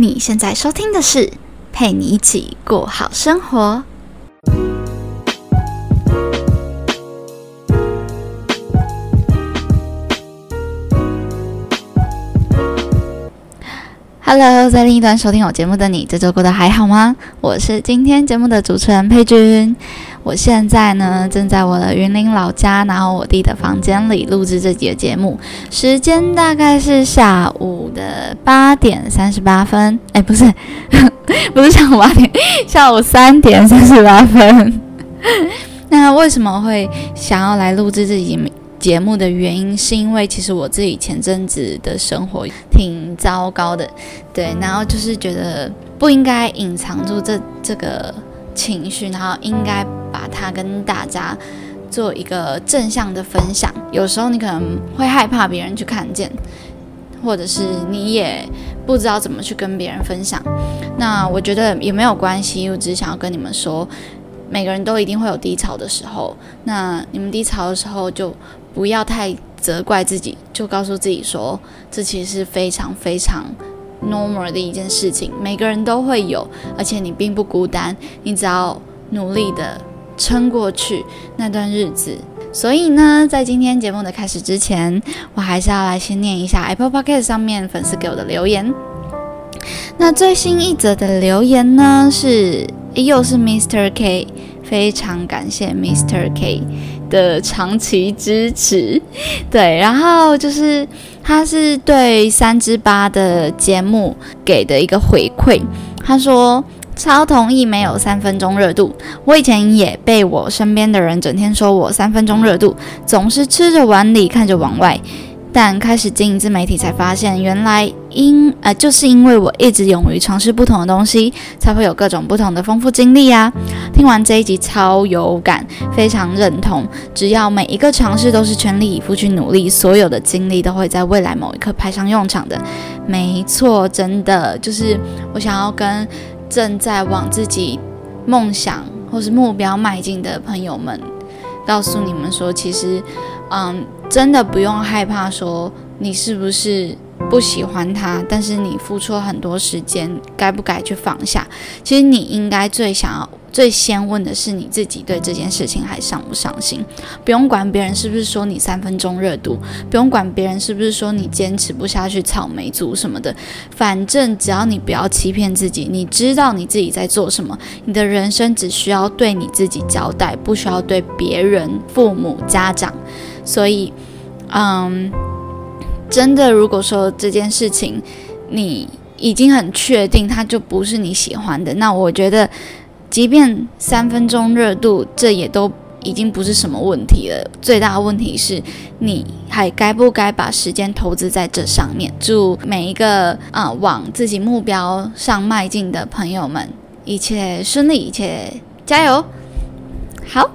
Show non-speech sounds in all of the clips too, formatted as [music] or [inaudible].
你现在收听的是陪你一起过好生活。Hello，在另一端收听我节目的你，这周过得还好吗？我是今天节目的主持人佩君。我现在呢，正在我的云林老家，然后我弟的房间里录制这集的节目。时间大概是下午的八点三十八分，哎，不是，[laughs] 不是下午八点，[laughs] 下午三点三十八分。[laughs] 那为什么会想要来录制这集节目的原因，是因为其实我自己前阵子的生活挺糟糕的，对，然后就是觉得不应该隐藏住这这个。情绪，然后应该把它跟大家做一个正向的分享。有时候你可能会害怕别人去看见，或者是你也不知道怎么去跟别人分享。那我觉得也没有关系，我只是想要跟你们说，每个人都一定会有低潮的时候。那你们低潮的时候就不要太责怪自己，就告诉自己说，这其实是非常非常。Normal 的一件事情，每个人都会有，而且你并不孤单，你只要努力的撑过去那段日子。所以呢，在今天节目的开始之前，我还是要来先念一下 Apple Podcast 上面粉丝给我的留言。那最新一则的留言呢，是又是 Mr. K，非常感谢 Mr. K 的长期支持。对，然后就是。他是对三之八的节目给的一个回馈，他说超同意没有三分钟热度。我以前也被我身边的人整天说我三分钟热度，总是吃着碗里看着碗外。但开始经营自媒体，才发现原来因呃就是因为我一直勇于尝试不同的东西，才会有各种不同的丰富经历啊！听完这一集超有感，非常认同。只要每一个尝试都是全力以赴去努力，所有的经历都会在未来某一刻派上用场的。没错，真的就是我想要跟正在往自己梦想或是目标迈进的朋友们，告诉你们说，其实。嗯，真的不用害怕说你是不是不喜欢他，但是你付出了很多时间，该不该去放下？其实你应该最想要、最先问的是你自己对这件事情还上不上心。不用管别人是不是说你三分钟热度，不用管别人是不是说你坚持不下去、草莓族什么的，反正只要你不要欺骗自己，你知道你自己在做什么，你的人生只需要对你自己交代，不需要对别人、父母、家长。所以，嗯，真的，如果说这件事情你已经很确定它就不是你喜欢的，那我觉得，即便三分钟热度，这也都已经不是什么问题了。最大的问题是你还该不该把时间投资在这上面？祝每一个啊往自己目标上迈进的朋友们一切顺利，一切加油！好，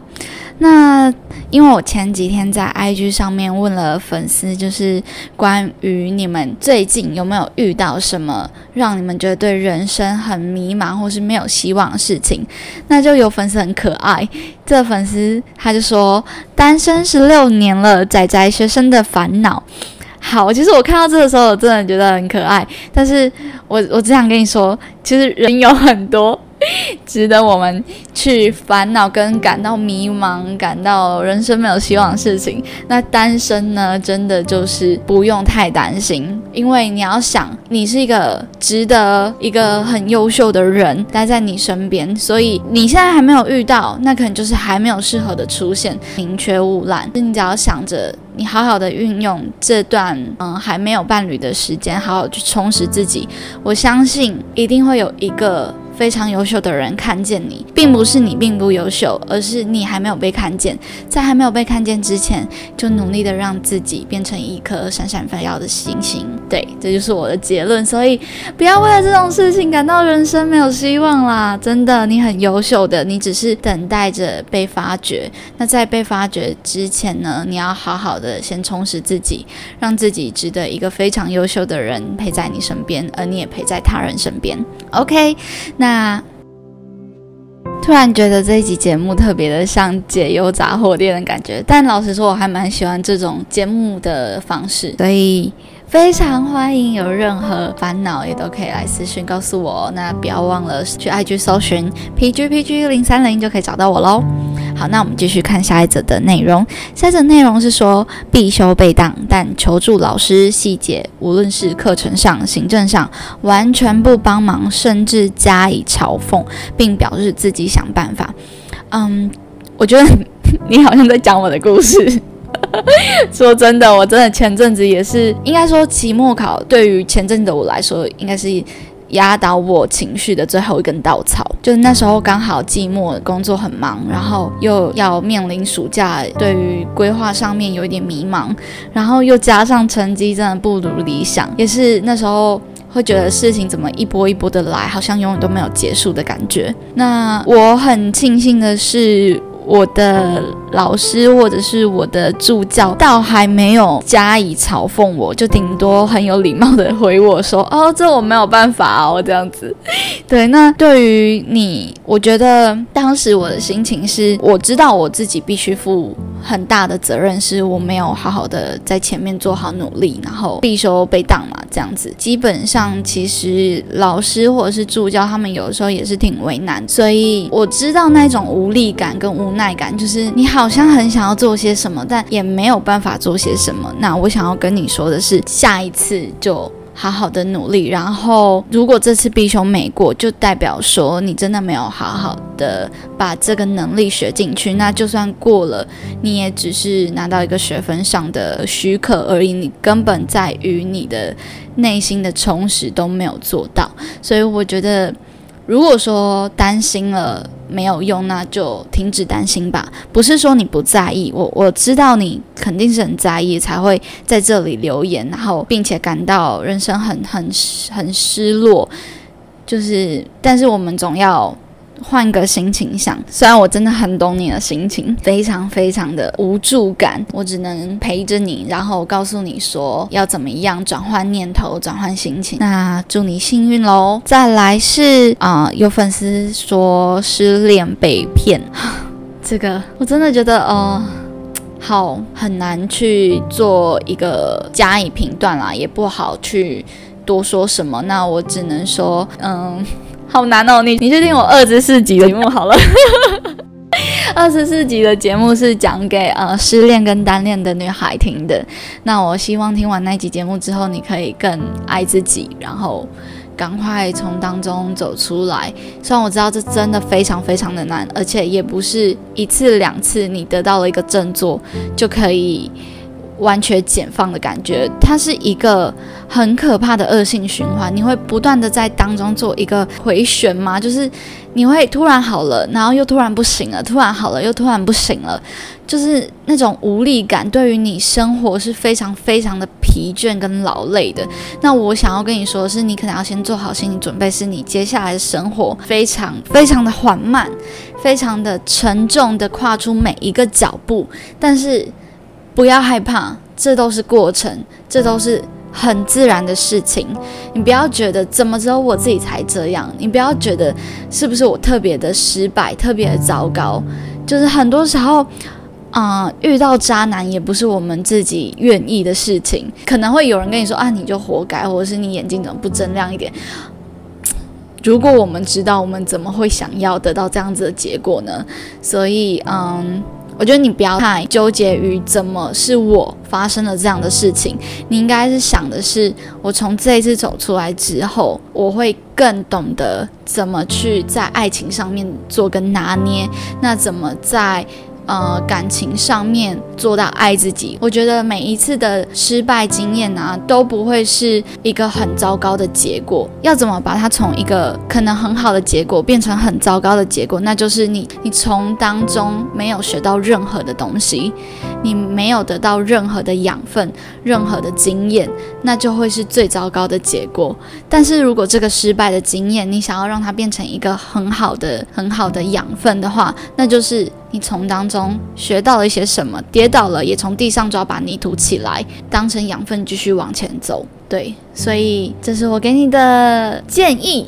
那。因为我前几天在 IG 上面问了粉丝，就是关于你们最近有没有遇到什么让你们觉得对人生很迷茫或是没有希望的事情，那就有粉丝很可爱，这粉丝他就说单身十六年了，仔仔学生的烦恼。好，其实我看到这个时候，我真的觉得很可爱，但是我我只想跟你说，其实人有很多。[laughs] 值得我们去烦恼跟感到迷茫、感到人生没有希望的事情。那单身呢？真的就是不用太担心，因为你要想，你是一个值得一个很优秀的人待在你身边，所以你现在还没有遇到，那可能就是还没有适合的出现，宁缺毋滥。你只要想着，你好好的运用这段嗯还没有伴侣的时间，好好去充实自己，我相信一定会有一个。非常优秀的人看见你，并不是你并不优秀，而是你还没有被看见。在还没有被看见之前，就努力的让自己变成一颗闪闪发耀的星星。对，这就是我的结论。所以不要为了这种事情感到人生没有希望啦！真的，你很优秀的，你只是等待着被发掘。那在被发掘之前呢，你要好好的先充实自己，让自己值得一个非常优秀的人陪在你身边，而你也陪在他人身边。OK。那突然觉得这一集节目特别的像解忧杂货店的感觉，但老实说，我还蛮喜欢这种节目的方式，所以。非常欢迎有任何烦恼也都可以来私信告诉我。那不要忘了去 IG 搜寻 PGPG 零三零就可以找到我喽。好，那我们继续看下一则的内容。下一则内容是说必修被当，但求助老师细节，无论是课程上、行政上，完全不帮忙，甚至加以嘲讽，并表示自己想办法。嗯，我觉得 [laughs] 你好像在讲我的故事。[laughs] 说真的，我真的前阵子也是，应该说期末考对于前阵子的我来说，应该是。压倒我情绪的最后一根稻草，就是那时候刚好寂寞工作很忙，然后又要面临暑假，对于规划上面有一点迷茫，然后又加上成绩真的不如理想，也是那时候会觉得事情怎么一波一波的来，好像永远都没有结束的感觉。那我很庆幸的是。我的老师或者是我的助教，倒还没有加以嘲讽我，就顶多很有礼貌的回我说：“哦，这我没有办法哦，这样子。[laughs] ”对，那对于你，我觉得当时我的心情是，我知道我自己必须负很大的责任，是我没有好好的在前面做好努力，然后必修被当嘛，这样子。基本上，其实老师或者是助教他们有的时候也是挺为难，所以我知道那种无力感跟无。耐感就是你好像很想要做些什么，但也没有办法做些什么。那我想要跟你说的是，下一次就好好的努力。然后，如果这次必修没过，就代表说你真的没有好好的把这个能力学进去。那就算过了，你也只是拿到一个学分上的许可而已。你根本在于你的内心的充实都没有做到。所以我觉得。如果说担心了没有用，那就停止担心吧。不是说你不在意，我我知道你肯定是很在意，才会在这里留言，然后并且感到人生很很很失落。就是，但是我们总要。换个心情想，虽然我真的很懂你的心情，非常非常的无助感，我只能陪着你，然后告诉你说要怎么样转换念头，转换心情。那祝你幸运喽！再来是啊，有粉丝说失恋被骗，[laughs] 这个我真的觉得呃，好很难去做一个加以评断啦，也不好去多说什么。那我只能说，嗯。好难哦，你你去听我二十四集的节目好了。[laughs] 二十四集的节目是讲给呃失恋跟单恋的女孩听的。那我希望听完那集节目之后，你可以更爱自己，然后赶快从当中走出来。虽然我知道这真的非常非常的难，而且也不是一次两次你得到了一个振作就可以。完全解放的感觉，它是一个很可怕的恶性循环。你会不断的在当中做一个回旋吗？就是你会突然好了，然后又突然不行了，突然好了又突然不行了，就是那种无力感，对于你生活是非常非常的疲倦跟劳累的。那我想要跟你说的是，你可能要先做好心理准备，是你接下来的生活非常非常的缓慢，非常的沉重的跨出每一个脚步，但是。不要害怕，这都是过程，这都是很自然的事情。你不要觉得怎么只有我自己才这样，你不要觉得是不是我特别的失败，特别的糟糕。就是很多时候，啊，遇到渣男也不是我们自己愿意的事情。可能会有人跟你说啊，你就活该，或者是你眼睛怎么不睁亮一点。如果我们知道，我们怎么会想要得到这样子的结果呢？所以，嗯。我觉得你不要太纠结于怎么是我发生了这样的事情，你应该是想的是，我从这一次走出来之后，我会更懂得怎么去在爱情上面做个拿捏，那怎么在。呃，感情上面做到爱自己，我觉得每一次的失败经验啊，都不会是一个很糟糕的结果。要怎么把它从一个可能很好的结果变成很糟糕的结果？那就是你，你从当中没有学到任何的东西，你没有得到任何的养分、任何的经验，那就会是最糟糕的结果。但是如果这个失败的经验，你想要让它变成一个很好的、很好的养分的话，那就是。你从当中学到了一些什么？跌倒了也从地上抓把泥土起来，当成养分继续往前走。对，所以这是我给你的建议，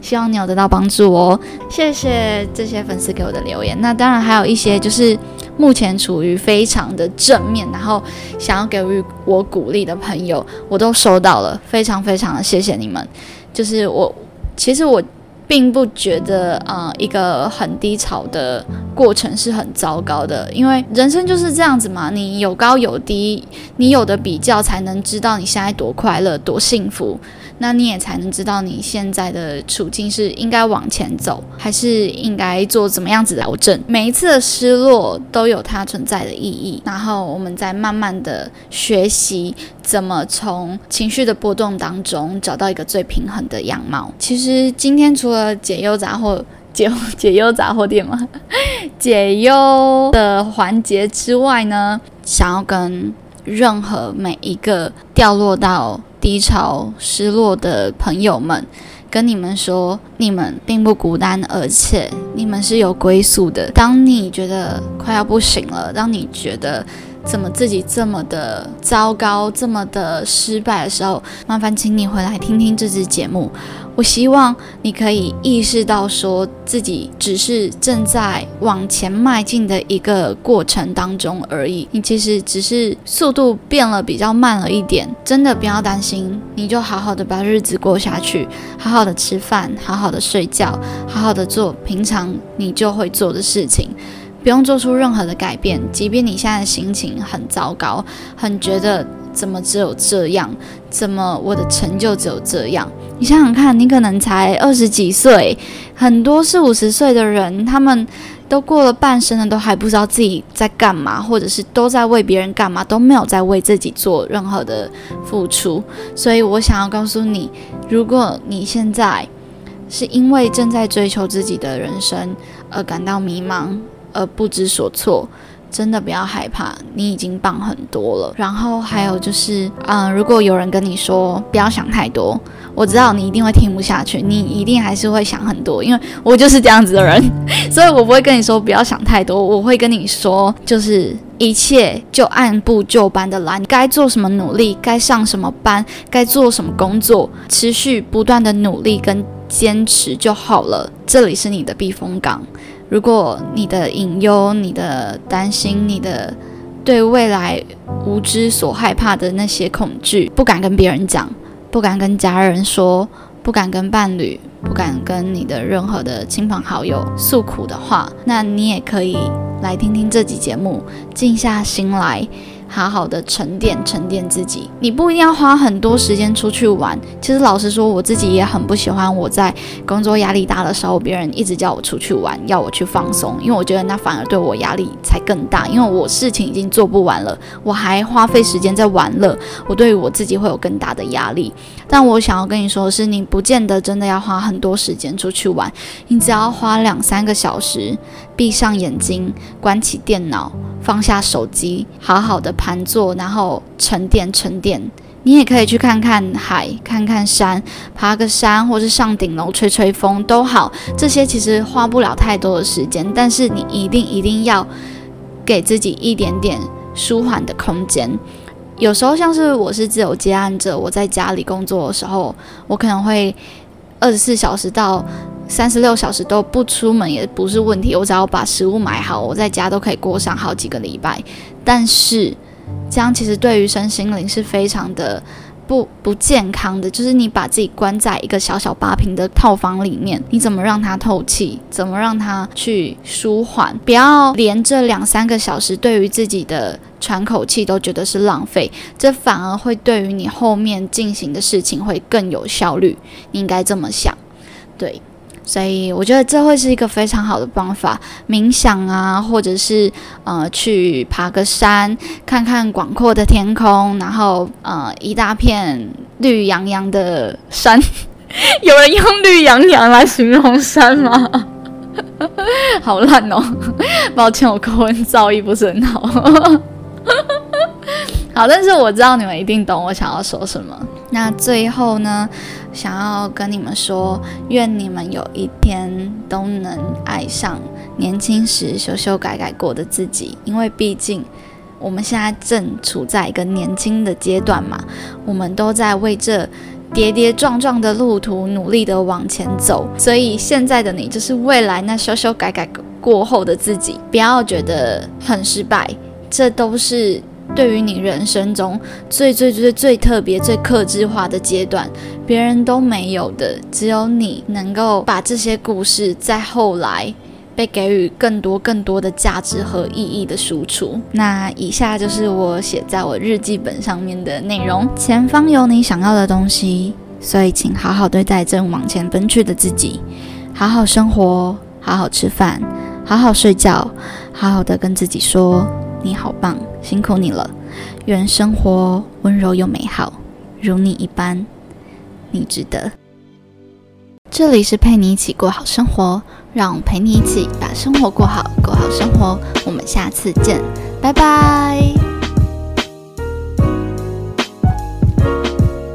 希望你有得到帮助哦。谢谢这些粉丝给我的留言。那当然还有一些就是目前处于非常的正面，然后想要给予我鼓励的朋友，我都收到了，非常非常的谢谢你们。就是我，其实我。并不觉得呃一个很低潮的过程是很糟糕的，因为人生就是这样子嘛，你有高有低，你有的比较才能知道你现在多快乐多幸福。那你也才能知道你现在的处境是应该往前走，还是应该做怎么样子的调整。每一次的失落都有它存在的意义，然后我们在慢慢的学习怎么从情绪的波动当中找到一个最平衡的样貌。其实今天除解忧杂货解解忧杂货店吗，[laughs] 解忧的环节之外呢，想要跟任何每一个掉落到。低潮、失落的朋友们，跟你们说，你们并不孤单，而且你们是有归宿的。当你觉得快要不行了，当你觉得怎么自己这么的糟糕、这么的失败的时候，麻烦请你回来听听这支节目。我希望你可以意识到，说自己只是正在往前迈进的一个过程当中而已。你其实只是速度变了，比较慢了一点。真的不要担心，你就好好的把日子过下去，好好的吃饭，好好的睡觉，好好的做平常你就会做的事情，不用做出任何的改变。即便你现在的心情很糟糕，很觉得。怎么只有这样？怎么我的成就只有这样？你想想看，你可能才二十几岁，很多四五十岁的人，他们都过了半生了，都还不知道自己在干嘛，或者是都在为别人干嘛，都没有在为自己做任何的付出。所以我想要告诉你，如果你现在是因为正在追求自己的人生而感到迷茫，而不知所措。真的不要害怕，你已经棒很多了。然后还有就是，嗯，如果有人跟你说不要想太多，我知道你一定会听不下去，你一定还是会想很多，因为我就是这样子的人，[laughs] 所以我不会跟你说不要想太多，我会跟你说，就是一切就按部就班的来，该做什么努力，该上什么班，该做什么工作，持续不断的努力跟坚持就好了。这里是你的避风港。如果你的隐忧、你的担心、你的对未来无知所害怕的那些恐惧，不敢跟别人讲，不敢跟家人说，不敢跟伴侣，不敢跟你的任何的亲朋好友诉苦的话，那你也可以来听听这集节目，静下心来。好好的沉淀沉淀自己，你不一定要花很多时间出去玩。其实老实说，我自己也很不喜欢我在工作压力大的时候，别人一直叫我出去玩，要我去放松，因为我觉得那反而对我压力才更大。因为我事情已经做不完了，我还花费时间在玩乐，我对于我自己会有更大的压力。但我想要跟你说的是，你不见得真的要花很多时间出去玩，你只要花两三个小时，闭上眼睛，关起电脑。放下手机，好好的盘坐，然后沉淀沉淀。你也可以去看看海，看看山，爬个山，或是上顶楼吹吹风都好。这些其实花不了太多的时间，但是你一定一定要给自己一点点舒缓的空间。有时候像是我是自由接案者，我在家里工作的时候，我可能会二十四小时到。三十六小时都不出门也不是问题，我只要把食物买好，我在家都可以过上好几个礼拜。但是这样其实对于身心灵是非常的不不健康的，就是你把自己关在一个小小八平的套房里面，你怎么让它透气？怎么让它去舒缓？不要连这两三个小时对于自己的喘口气都觉得是浪费，这反而会对于你后面进行的事情会更有效率。你应该这么想，对。所以我觉得这会是一个非常好的方法，冥想啊，或者是呃去爬个山，看看广阔的天空，然后呃一大片绿洋洋的山。[laughs] 有人用绿洋洋来形容山吗？[laughs] 好烂哦！抱歉，我口音造诣不是很好。[laughs] 好，但是我知道你们一定懂我想要说什么。那最后呢，想要跟你们说，愿你们有一天都能爱上年轻时修修改改过的自己，因为毕竟我们现在正处在一个年轻的阶段嘛，我们都在为这跌跌撞撞的路途努力的往前走，所以现在的你就是未来那修修改改过后的自己，不要觉得很失败，这都是对于你人生中最最最最特别、最克制化的阶段，别人都没有的，只有你能够把这些故事在后来。被给予更多更多的价值和意义的输出。那以下就是我写在我日记本上面的内容。前方有你想要的东西，所以请好好对待正往前奔去的自己，好好生活，好好吃饭，好好睡觉，好好的跟自己说你好棒，辛苦你了。愿生活温柔又美好，如你一般，你值得。这里是陪你一起过好生活。让我陪你一起把生活过好，过好生活。我们下次见，拜拜。